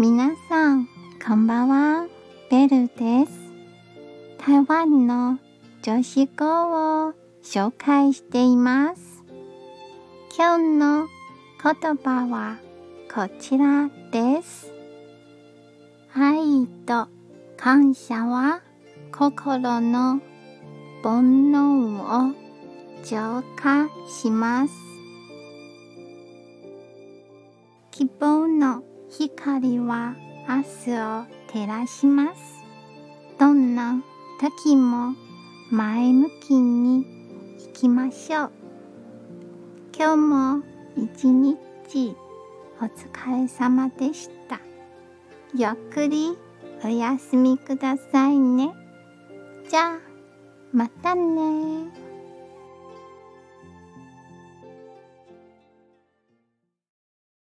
皆さん、こんばんは。ベルです。台湾の女子語を紹介しています。今日の言葉はこちらです。愛と感謝は心の煩悩を浄化します。希望の光は明日を照らします。どんな時も前向きに行きましょう。今日も一日お疲れ様でした。ゆっくりお休みくださいね。じゃあ、またね